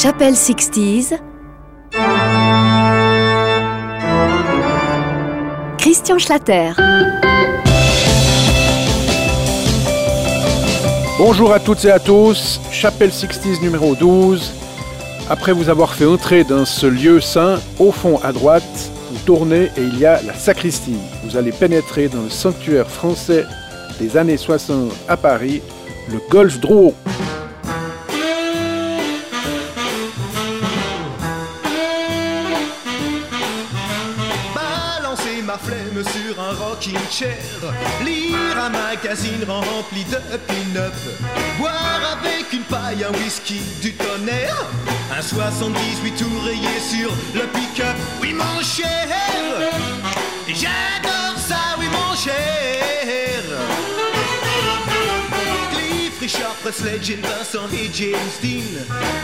Chapelle 60s. Christian Schlatter. Bonjour à toutes et à tous, Chapelle 60s numéro 12. Après vous avoir fait entrer dans ce lieu saint, au fond à droite, vous tournez et il y a la sacristie. Vous allez pénétrer dans le sanctuaire français des années 60 à Paris, le Golf Drouot. Sur un rocking chair, lire un magazine rempli de pin-up, boire avec une paille un whisky du tonnerre, un 78 tout rayé sur le pick-up. Oui mon cher, j'adore ça, oui mon. Richard Presley, Jane Vincent et James Dean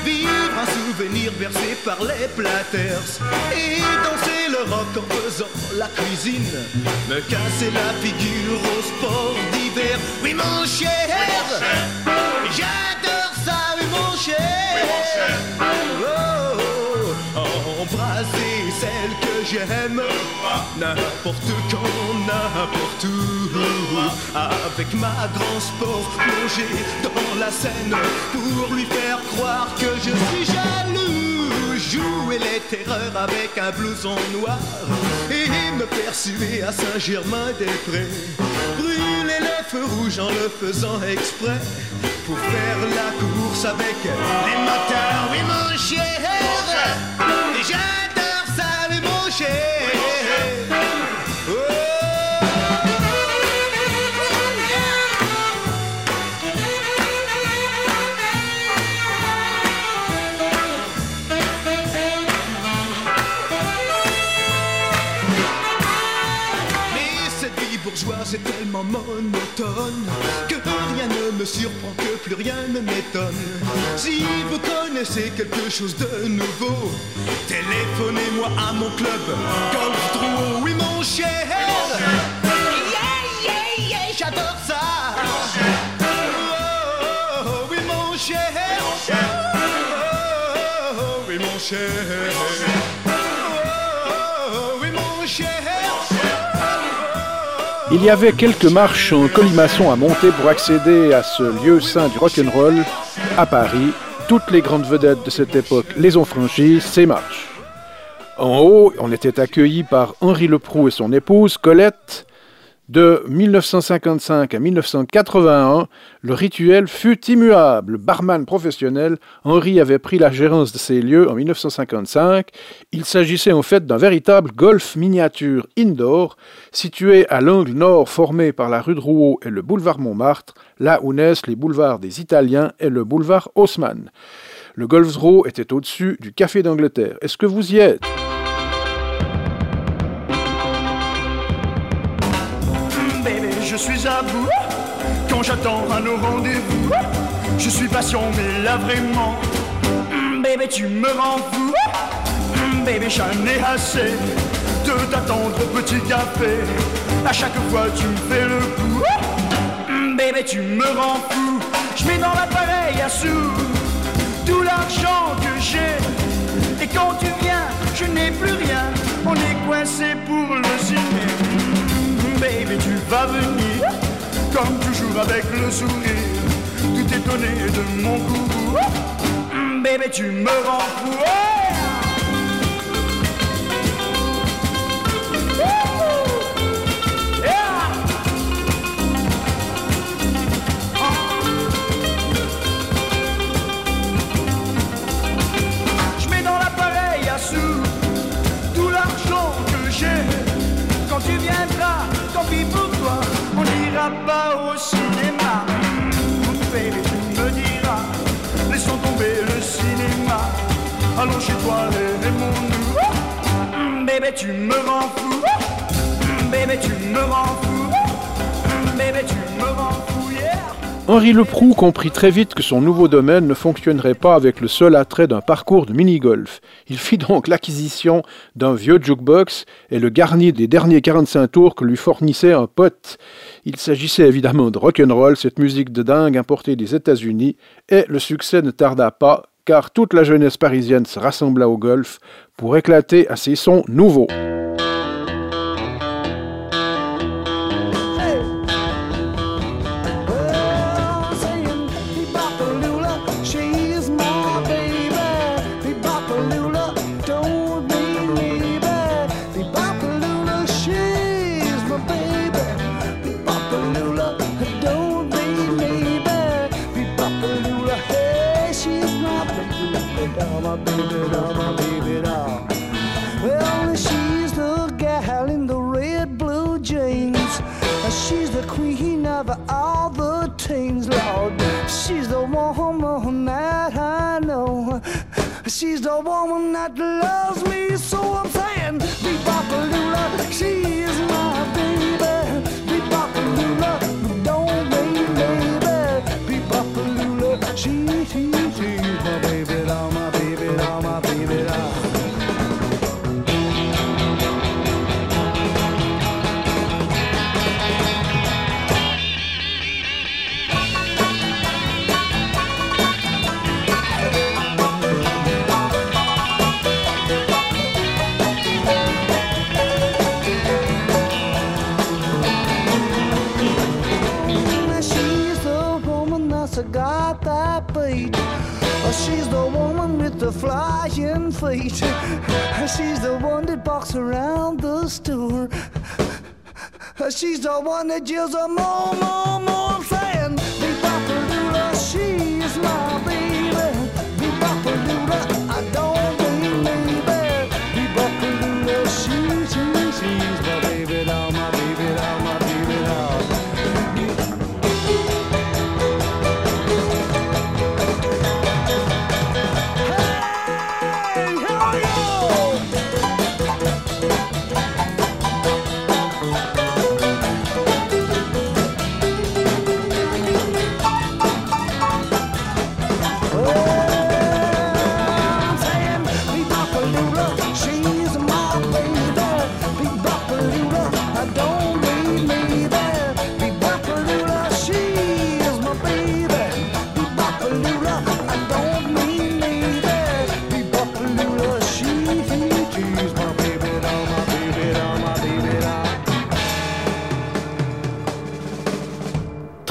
Vivre un souvenir versé par les Platters. Et danser le rock en faisant la cuisine Me casser la figure au sport d'hiver. Oui mon cher, j'adore ça, oui mon cher. Oh, embrasser celle que j'aime. N'importe quand, n'importe où. Avec ma grand sport plongé dans la scène. Pour lui faire croire que je suis jaloux. Jouer les terreurs avec un blouson noir. Et me persuer à Saint-Germain-des-Prés Brûler les feux rouges en le faisant exprès. Pour faire la course avec les motards Oui mon cher tellement monotone Que rien ne me surprend, que plus rien ne m'étonne. Si vous connaissez quelque chose de nouveau Téléphonez-moi à mon club. Golf Drouot, oui mon cher. Yeah, yeah, yeah, j'adore ça. Oh, oh, oh, oui mon cher. Oh, oh, oh, oui mon cher Il y avait quelques marches en colimaçon à monter pour accéder à ce lieu saint du rock'n'roll à Paris. Toutes les grandes vedettes de cette époque les ont franchies, ces marches. En haut, on était accueilli par Henri Leproux et son épouse Colette. De 1955 à 1981, le rituel fut immuable. Barman professionnel, Henri avait pris la gérance de ces lieux en 1955. Il s'agissait en fait d'un véritable golf miniature indoor, situé à l'angle nord formé par la rue Drouot et le boulevard Montmartre, là où naissent les boulevards des Italiens et le boulevard Haussmann. Le golf Drouot était au-dessus du Café d'Angleterre. Est-ce que vous y êtes? Je suis à bout quand j'attends un au rendez-vous. Je suis patient, mais là vraiment, Mm, bébé, tu me rends fou. Mm, Bébé, j'en ai assez de t'attendre au petit café. À chaque fois, tu me fais le coup. Mm, Bébé, tu me rends fou. Je mets dans l'appareil à sous tout l'argent que j'ai. Et quand tu viens, je n'ai plus rien. On est coincé pour Tu vas venir, comme toujours avec le sourire, tout étonné de mon goût. Mm, Baby, tu me rends fou. Toi. Mm. Mm. Mm, rends fou, yeah. Henri Leproux comprit très vite que son nouveau domaine ne fonctionnerait pas avec le seul attrait d'un parcours de mini-golf. Il fit donc l'acquisition d'un vieux jukebox et le garnit des derniers 45 tours que lui fournissait un pote. Il s'agissait évidemment de rock'n'roll, cette musique de dingue importée des États-Unis, et le succès ne tarda pas car toute la jeunesse parisienne se rassembla au golf pour éclater à ces sons nouveaux. doll, my baby doll, my baby doll. Well, she's the gal in the red blue jeans. She's the queen of all the teens, Lord. She's the woman that I know. She's the woman that loves me, so I'm saying, be popular. She is love. The flying feet. She's the one that walks around the store. She's the one that yells a more, more, more.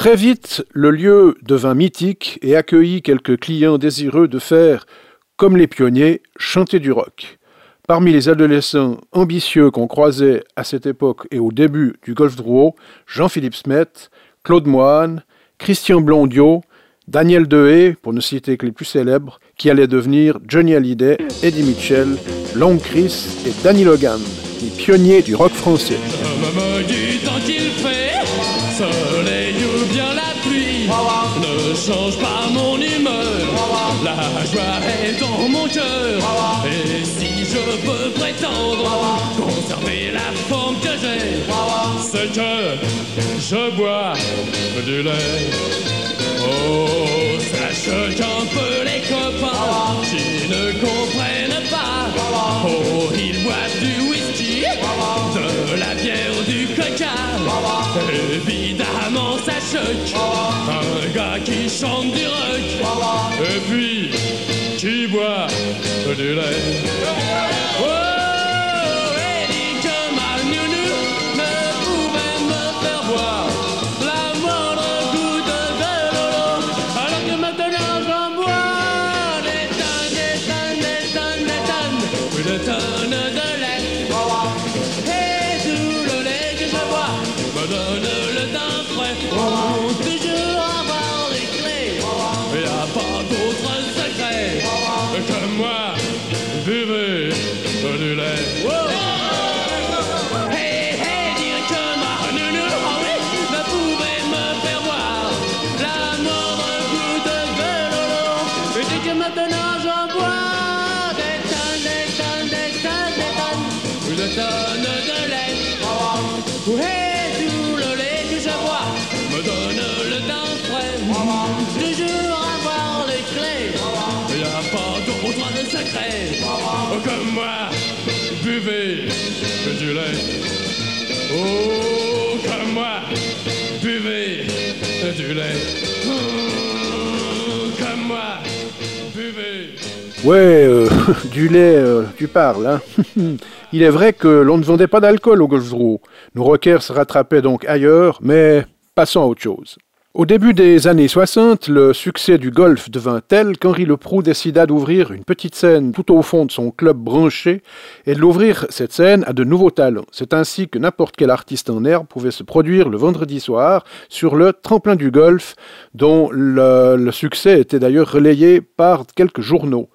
Très vite, le lieu devint mythique et accueillit quelques clients désireux de faire, comme les pionniers, chanter du rock. Parmi les adolescents ambitieux qu'on croisait à cette époque et au début du Golf Drouot, Jean-Philippe Smet, Claude Moine, Christian Blondiot, Daniel Dehaye, pour ne citer que les plus célèbres, qui allaient devenir Johnny Hallyday, Eddie Mitchell, Long Chris et Danny Logan, les pionniers du rock français. Change pas mon humeur. La joie est dans mon cœur. Et si je peux prétendre conserver la forme que j'ai, c'est que je bois du lait. Oh, sache qu'un peu les copains qui ne comprennent pas. Oh, ils boivent du whisky, de la bière, du coca. Ça choque. Un gars qui chante du rock. Et puis, qui boit du lait. Comme moi. Buvez du lait. Comme moi. Buvez Ouais, euh, du lait, euh, tu parles, hein Il est vrai que l'on ne vendait pas d'alcool au Golf Nos rockers se rattrapaient donc ailleurs, mais passons à autre chose. Au début des années 60, le succès du golf devint tel qu'Henri Leproux décida d'ouvrir une petite scène tout au fond de son club branché et de l'ouvrir cette scène à de nouveaux talents. C'est ainsi que n'importe quel artiste en herbe pouvait se produire le vendredi soir sur le tremplin du golf, dont le, le succès était d'ailleurs relayé par quelques journaux.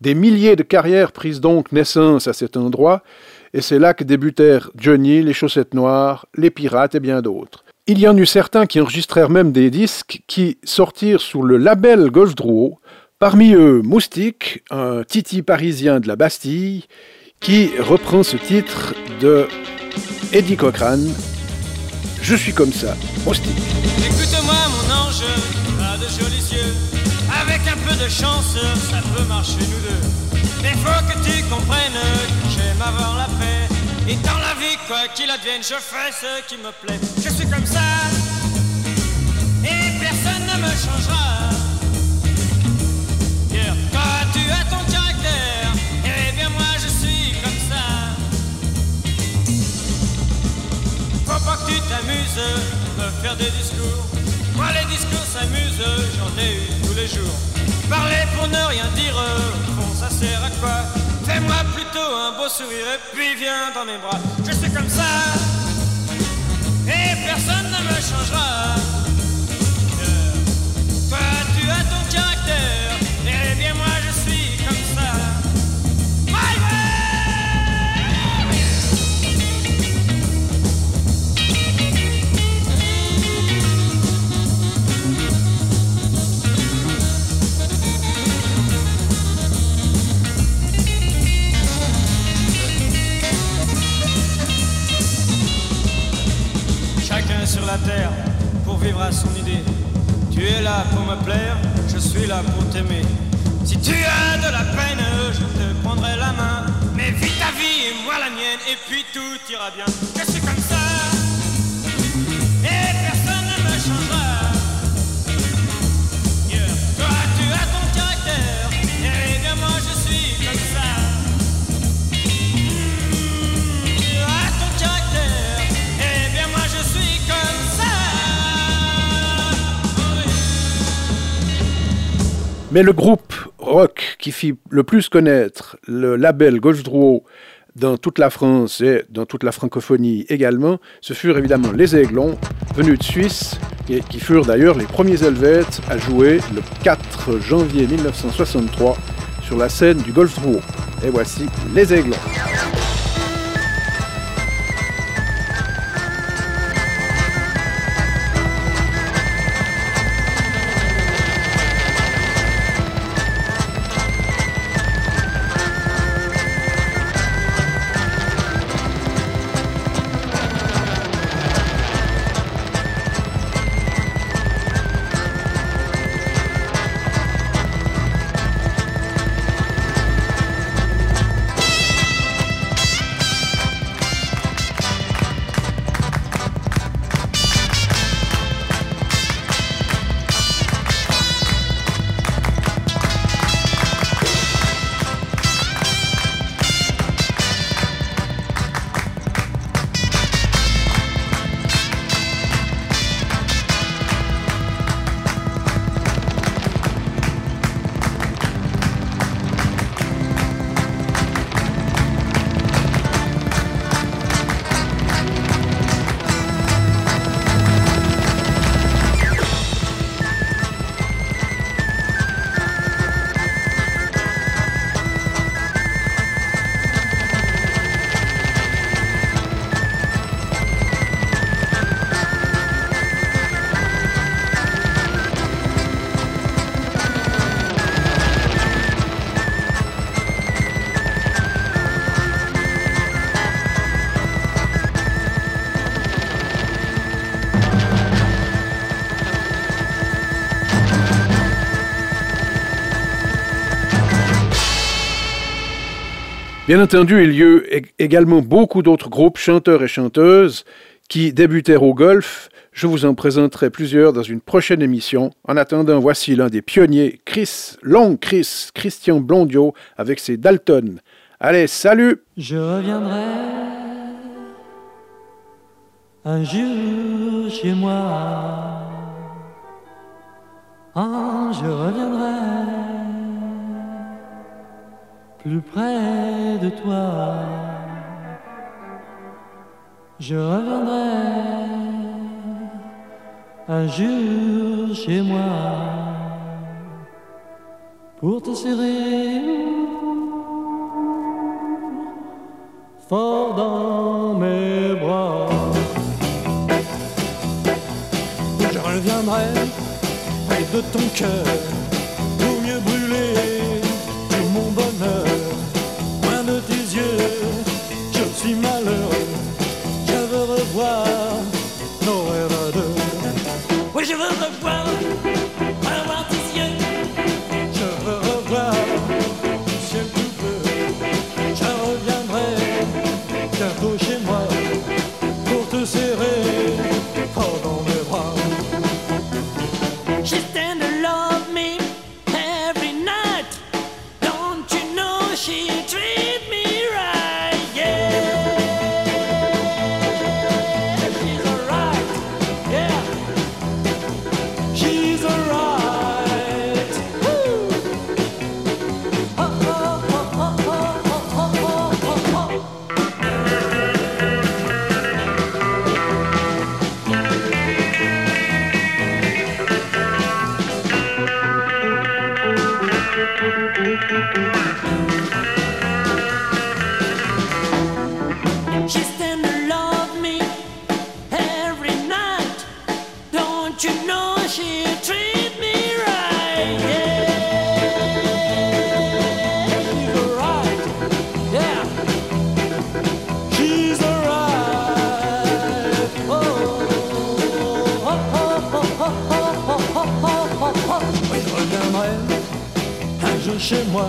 Des milliers de carrières prirent donc naissance à cet endroit, et c'est là que débutèrent Johnny, les chaussettes noires, les pirates et bien d'autres. Il y en eut certains qui enregistrèrent même des disques qui sortirent sous le label Golf Drouot, parmi eux Moustique, un titi parisien de la Bastille, qui reprend ce titre de Eddie Cochrane, Je suis comme ça, Moustique. Écoute-moi mon ange, pas de jolis yeux, avec un peu de chance, ça peut marcher nous deux. Mais faut que tu comprennes que j'aime avoir la paix. Et dans quoi qu'il advienne, je fais ce qui me plaît. Je suis comme ça, et personne ne me changera. Toi, tu as ton caractère, et bien moi, je suis comme ça. Faut pas que tu t'amuses, me faire des discours. Moi, les discours s'amusent, j'en ai eu tous les jours. Parler pour ne rien dire, bon, ça sert à quoi? Fais-moi plutôt un beau sourire et puis viens dans mes bras. Comme ça et personne ne me changera. Sur la terre pour vivre à son idée. Tu es là pour me plaire, je suis là pour t'aimer. Si tu as de la peine, je te prendrai la main. Mais vis ta vie et moi la mienne, et puis tout ira bien. Je suis comme Mais le groupe rock qui fit le plus connaître le label Golf Drouot dans toute la France et dans toute la francophonie également, ce furent évidemment les Aiglons, venus de Suisse, et qui furent d'ailleurs les premiers Helvètes à jouer le 4 janvier 1963 sur la scène du Golf Drouot. Et voici les Aiglons. Bien entendu, il y eut également beaucoup d'autres groupes, chanteurs et chanteuses, qui débutèrent au golf Je vous en présenterai plusieurs dans une prochaine émission. En attendant, voici l'un des pionniers, Chris, Long Chris, Christian Blondio, avec ses Dalton. Allez, salut Je reviendrai un jour chez moi. Ah, je reviendrai plus près de toi. Je reviendrai un jour chez moi pour te serrer fort dans mes bras. Je reviendrai près de ton cœur chez moi.